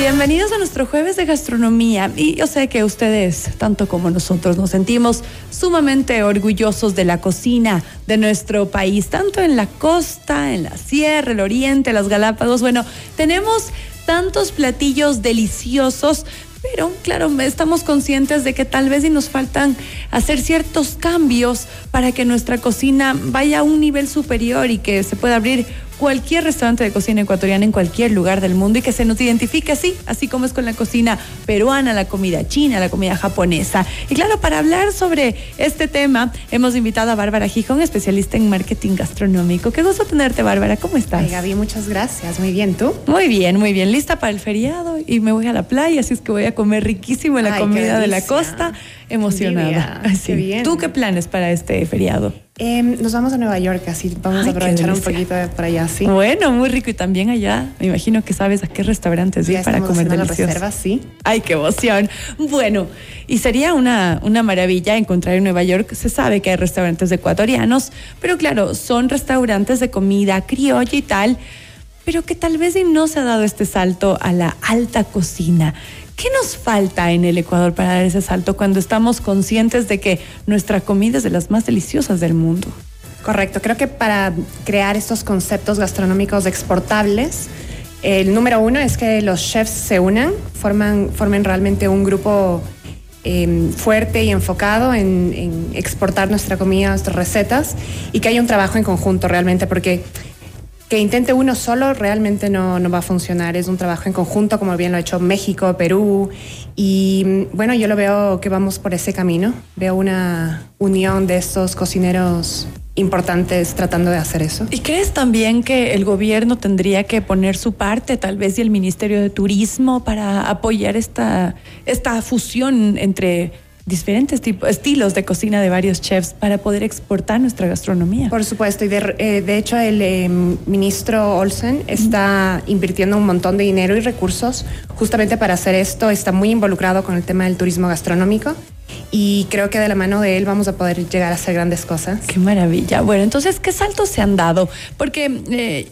Bienvenidos a nuestro jueves de gastronomía y yo sé que ustedes, tanto como nosotros, nos sentimos sumamente orgullosos de la cocina de nuestro país, tanto en la costa, en la sierra, el oriente, las Galápagos. Bueno, tenemos tantos platillos deliciosos, pero claro, estamos conscientes de que tal vez y nos faltan hacer ciertos cambios para que nuestra cocina vaya a un nivel superior y que se pueda abrir cualquier restaurante de cocina ecuatoriana en cualquier lugar del mundo y que se nos identifique así, así como es con la cocina peruana, la comida china, la comida japonesa. Y claro, para hablar sobre este tema, hemos invitado a Bárbara Gijón, especialista en marketing gastronómico. Qué gusto tenerte, Bárbara. ¿Cómo estás? Ay, Gaby, muchas gracias. Muy bien, ¿tú? Muy bien, muy bien. Lista para el feriado y me voy a la playa, así es que voy a comer riquísimo la comida de la costa. Emocionada. Qué ¿Tú qué planes para este feriado? Em, nos vamos a Nueva York, así vamos a aprovechar un poquito de por allá, sí. Bueno, muy rico. Y también allá, me imagino que sabes a qué restaurantes ir para comer delicioso. reservas, sí. Ay, qué emoción. Bueno, y sería una, una maravilla encontrar en Nueva York. Se sabe que hay restaurantes ecuatorianos, pero claro, son restaurantes de comida criolla y tal, pero que tal vez no se ha dado este salto a la alta cocina. ¿Qué nos falta en el Ecuador para dar ese salto cuando estamos conscientes de que nuestra comida es de las más deliciosas del mundo? Correcto, creo que para crear estos conceptos gastronómicos exportables, el número uno es que los chefs se unan, formen realmente un grupo em, fuerte y enfocado en, en, exportar nuestra comida, nuestras recetas y que haya un trabajo en conjunto realmente, porque que intente uno solo realmente no, no, va a funcionar. Es un trabajo en conjunto, como bien lo ha hecho México, Perú. Y bueno, yo lo veo que vamos por ese camino. Veo una unión de estos cocineros importantes tratando de hacer eso. ¿Y crees también que el gobierno tendría que poner su parte, tal vez, y el Ministerio de Turismo para apoyar esta, esta fusión entre diferentes tipos, estilos de cocina de varios chefs para poder exportar nuestra gastronomía. Por supuesto, y de, eh, de hecho el eh, ministro Olsen está invirtiendo un montón de dinero y recursos justamente para hacer esto, está muy involucrado con el tema del turismo gastronómico y creo que de la mano de él vamos a poder llegar a hacer grandes cosas. Qué maravilla. Bueno, entonces, ¿qué saltos se han dado? Porque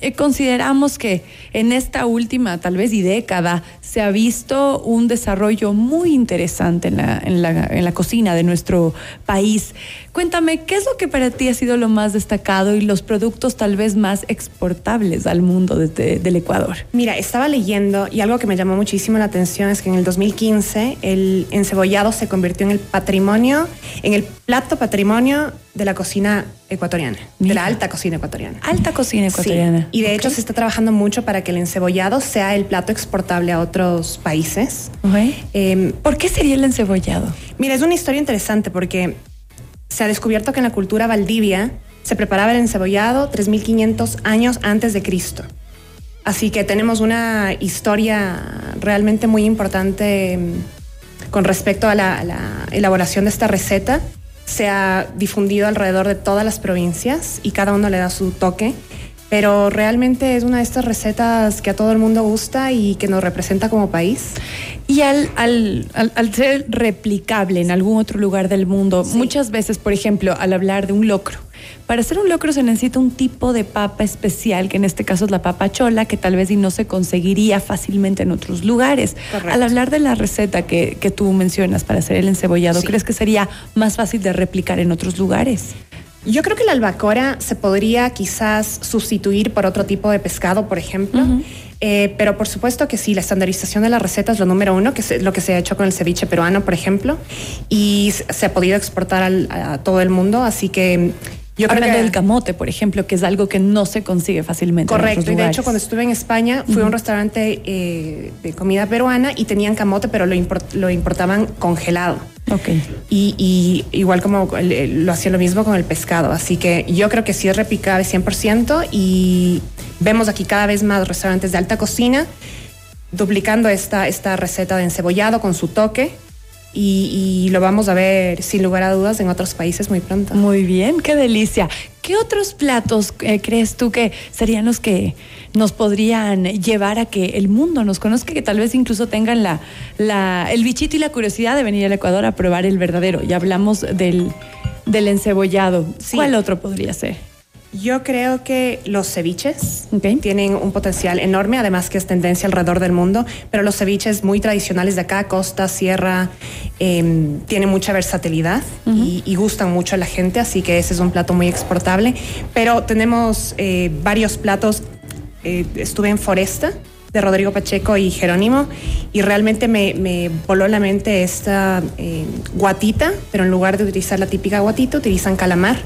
eh, consideramos que en esta última, tal vez y década, se ha visto un desarrollo muy interesante en la, en la, en la cocina de nuestro país. Cuéntame, ¿qué es lo que para ti ha sido lo más destacado y los productos tal vez más exportables al mundo desde del Ecuador? Mira, estaba leyendo y algo que me llamó muchísimo la atención es que en el 2015 el encebollado se convirtió en el patrimonio, en el plato patrimonio de la cocina ecuatoriana, de la alta cocina ecuatoriana. Alta cocina ecuatoriana. Y de hecho se está trabajando mucho para que el encebollado sea el plato exportable a otros países. Em, ¿Por qué sería el encebollado? Mira, es una historia interesante porque se ha descubierto que en la cultura valdivia se preparaba el encebollado 3500 años antes de Cristo. Así que tenemos una historia realmente muy importante em, con respecto a la elaboración de esta receta se ha difundido alrededor de todas las provincias y cada uno le da su toque. Pero realmente es una de estas recetas que a todo el mundo gusta y que nos representa como país. Y al, al, al, ser replicable en algún otro lugar del mundo, muchas veces, por ejemplo, al hablar de un locro, para hacer un locro se necesita un tipo de papa especial, que en este caso es la papa chola, que tal vez y no se conseguiría fácilmente en otros lugares. Al hablar de la receta que, que, tú mencionas para hacer el encebollado, ¿crees que sería más fácil de replicar en otros lugares? Yo creo que la albacora se podría quizás sustituir por otro tipo de pescado, por ejemplo. Eh, pero por supuesto que sí, la estandarización de la receta es lo número uno, que es lo que se ha hecho con el ceviche peruano, por ejemplo, y se ha podido exportar a todo el mundo, así que yo creo que... del camote, por ejemplo, que es algo que no se consigue fácilmente. Correcto, y de hecho cuando estuve en España fui a un restaurante eh, de comida peruana y tenían camote, pero lo, lo importaban congelado. Ok. Y, igual como lo hacía lo mismo con el pescado. Así que yo creo que sí es replicable 100% y vemos aquí cada vez más restaurantes de alta cocina duplicando esta, esta receta de encebollado con su toque y, lo vamos a ver sin lugar a dudas en otros países muy pronto. Muy bien, qué delicia. ¿Qué otros platos eh, crees tú que serían los que nos podrían llevar a que el mundo nos conozca, que tal vez incluso tengan la, la, el bichito y la curiosidad de venir al Ecuador a probar el verdadero? Ya hablamos del, del encebollado. ¿Cuál otro podría ser? Yo creo que los ceviches tienen un potencial enorme, además que es tendencia alrededor del mundo, pero los ceviches muy tradicionales de acá, costa, sierra, eh, tienen mucha versatilidad y, y gustan mucho a la gente, así que ese es un plato muy exportable. Pero tenemos eh, varios platos, eh, estuve en Foresta de Rodrigo Pacheco y Jerónimo y realmente me, me voló la mente esta eh, guatita, pero en lugar de utilizar la típica guatita, utilizan calamar.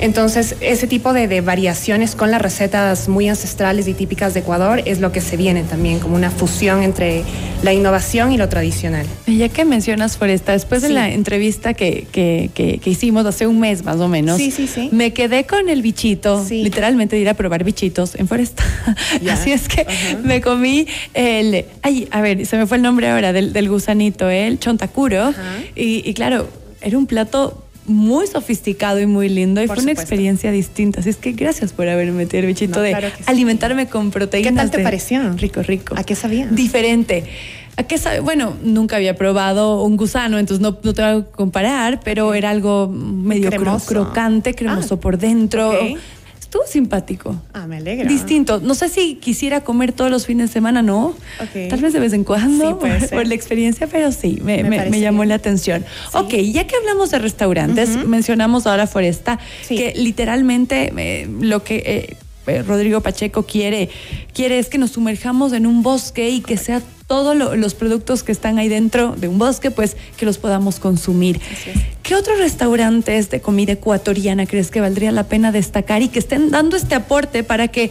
Entonces, ese tipo de, de variaciones con las recetas muy ancestrales y típicas de Ecuador es lo que se viene también, como una fusión entre la innovación y lo tradicional. Ya que mencionas Foresta, después de la entrevista que, que- que- que hicimos hace un mes más o menos, Sí, sí, sí. me quedé con el bichito, Sí. literalmente de ir a probar bichitos en Foresta. Así es que me comí el, ay, a ver, se me fue el nombre ahora del, del gusanito, el chontacuro. Y, y claro, era un plato muy sofisticado y muy lindo y Por fue una experiencia distinta. Así es que gracias por haberme metido el bichito No, de claro que sí. alimentarme con proteínas. ¿Qué tal te pareció? Rico, rico. ¿A qué sabía? Diferente. ¿A qué sabe? Bueno, nunca había probado un gusano, entonces no, no te voy a comparar, pero era algo medio cro- crocante, cremoso Ah, por dentro. ok. Estuvo simpático. Ah, me alegra. Distinto. No sé si quisiera comer todos los fines de semana, no. Tal vez de vez en cuando, Sí, puede por, la experiencia, pero sí, me, Me me- llamó la atención. Sí. Ok, ya que hablamos de restaurantes, mencionamos ahora Foresta, Sí. que literalmente eh, lo que eh, eh, Rodrigo Pacheco quiere, quiere es que nos sumerjamos en un bosque y que sea todos lo- los productos que están ahí dentro de un bosque, pues que los podamos consumir. Así es. ¿Qué otros restaurantes de comida ecuatoriana crees que valdría la pena destacar y que estén dando este aporte para que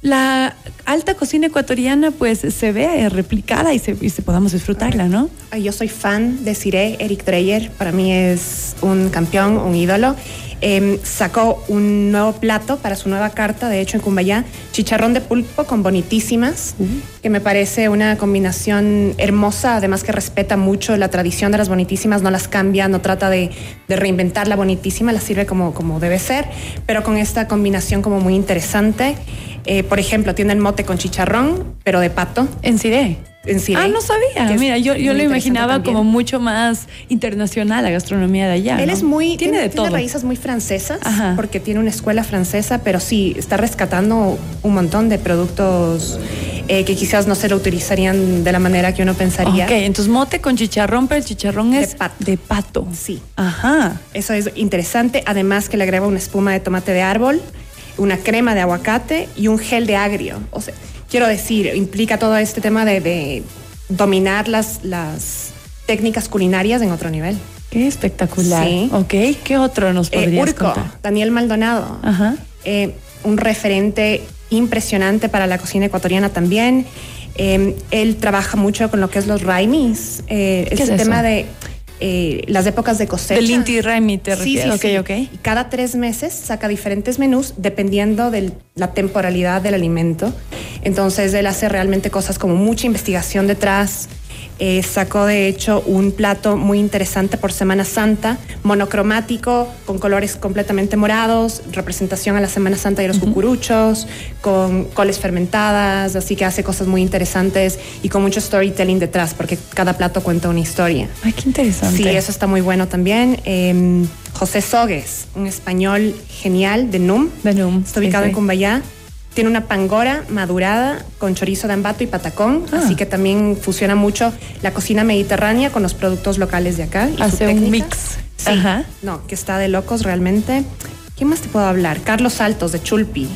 la alta cocina ecuatoriana pues se vea eh, replicada y se, podamos disfrutarla, ¿no? Yo soy fan de Cire, Eric Dreyer, para mí es un campeón, un ídolo. Em, sacó un nuevo plato para su nueva carta, de hecho en Cumbayá, chicharrón de pulpo con bonitísimas, que me parece una combinación hermosa, además que respeta mucho la tradición de las bonitísimas, no las cambia, no trata de, de reinventar la bonitísima, la sirve como, como debe ser, pero con esta combinación como muy interesante. Eh, por ejemplo, tiene el mote con chicharrón, pero de pato. En Cire. En Ah, no sabía. que Mira, yo, yo lo imaginaba también. como mucho más internacional la gastronomía de allá. Él ¿no? es muy. Tiene de todo. raíces muy francesas, Ajá. porque tiene una escuela francesa, pero sí, está rescatando un montón de productos eh, que quizás no se lo utilizarían de la manera que uno pensaría. Ok, entonces mote con chicharrón, pero el chicharrón De es pato. de pato. Sí. Ajá. Eso es interesante. Además, que le agrega una espuma de tomate de árbol, una crema de aguacate y un gel de agrio. O sea, quiero decir, implica todo este tema de, de dominar las, las técnicas culinarias en otro nivel. Qué espectacular. Sí. Ok, ¿qué otro nos Eh, podrías Urco, contar? Daniel Maldonado. Ajá. eh, un referente impresionante para la cocina ecuatoriana también. Eh, él trabaja mucho con lo que es los raimis, eh, ¿Qué es eso? tema de eh, las épocas de cosecha. Del Inti Raimi te Sí, sí, refieres. sí. Ok, ok. Y cada tres meses saca diferentes menús dependiendo de la temporalidad del alimento. Entonces él hace realmente cosas como mucha investigación detrás. Eh, sacó de hecho un plato muy interesante por Semana Santa, monocromático, con colores completamente morados, representación a la Semana Santa y los cucuruchos, con coles fermentadas, así que hace cosas muy interesantes y con mucho storytelling detrás, porque cada plato cuenta una historia. Ay, qué interesante. Sí, eso está muy bueno también. Eh, José Sogues, un español genial de NUM. De NUM, Está sí, ubicado sí. en Cumbayá. Tiene una pangora madurada con chorizo de ambato y patacón, Ah. así que también fusiona mucho la cocina mediterránea con los productos locales de acá. y Hace un mix. Sí, Ajá. no, que está de locos realmente. ¿Quién más te puedo hablar? Carlos Altos de Chulpi.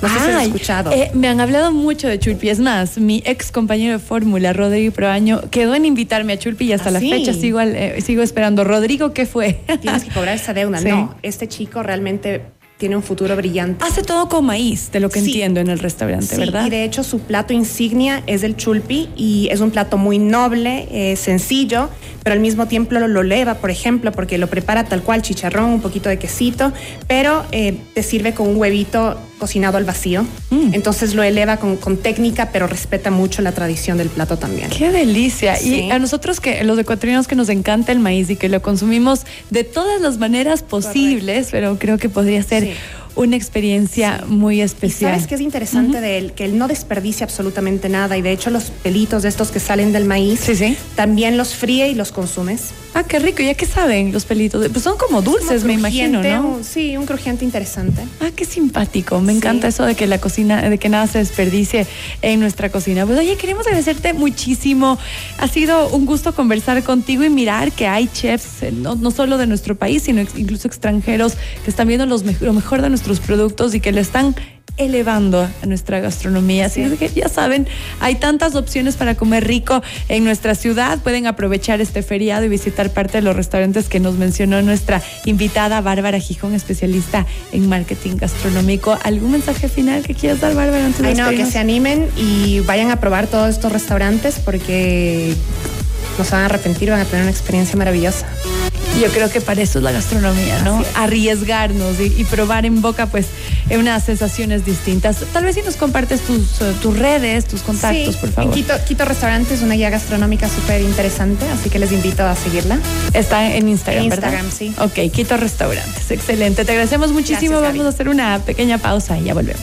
No sé si has escuchado. eh, me han hablado mucho de Chulpi. Es más, mi ex compañero de fórmula, Rodrigo Proaño, quedó en invitarme a Chulpi y hasta ¿Ah, la sí? fecha sigo, eh, sigo esperando. Rodrigo, ¿qué fue? Tienes que cobrar esa deuda. Sí. No, este chico realmente tiene un futuro brillante. Hace todo con maíz, de lo que Sí. entiendo en el restaurante, Sí, ¿verdad? y de hecho su plato insignia es el chulpi y es un plato muy noble, eh, sencillo, pero al mismo tiempo lo, lo eleva, por ejemplo, porque lo prepara tal cual, chicharrón, un poquito de quesito, pero eh, te sirve con un huevito cocinado al vacío. Mm. Entonces lo eleva con, con técnica, pero respeta mucho la tradición del plato también. Qué delicia. Sí. Y a nosotros que los ecuatorianos que nos encanta el maíz y que lo consumimos de todas las maneras posibles, pero creo que podría ser Sí. una experiencia muy especial. Y sabes que es interesante de él, que él no desperdicia absolutamente nada y de hecho los pelitos de estos que salen del maíz, Sí, sí. también los fríe y los consumes. Ah, qué rico. ¿Ya qué saben los pelitos? Pues son como dulces, Como me imagino, ¿no? un- sí, un crujiente interesante. Ah, qué simpático. Me Sí. encanta eso de que la cocina, de que nada se desperdicie en nuestra cocina. Pues oye, queremos agradecerte muchísimo. Ha sido un gusto conversar contigo y mirar que hay chefs, eh, no, no solo de nuestro país, sino incluso extranjeros que están viendo los lo mejor de nuestros productos y que le están elevando a nuestra gastronomía. Así Sí. que ya saben, hay tantas opciones para comer rico en nuestra ciudad. Pueden aprovechar este feriado y visitar parte de los restaurantes que nos mencionó nuestra invitada Bárbara Gijón, especialista en marketing gastronómico. ¿Algún mensaje final que quieras dar, Bárbara, antes de Ay, no, que se animen y vayan a probar todos estos restaurantes porque no se van a arrepentir, van a tener una experiencia maravillosa. Yo creo que para eso es la gastronomía, ¿no? Arriesgarnos y, y probar en boca, pues, en unas sensaciones distintas. Tal vez si nos compartes tus, eh, tus redes, tus contactos, Sí, por favor. En Quito, Quito Restaurante es una guía gastronómica súper interesante, así que les invito a seguirla. Está en Instagram, En ¿verdad? Instagram, sí. Ok, Quito Restaurantes. Excelente. Te agradecemos muchísimo. Gracias, Gaby. Vamos a hacer una pequeña pausa y ya volvemos.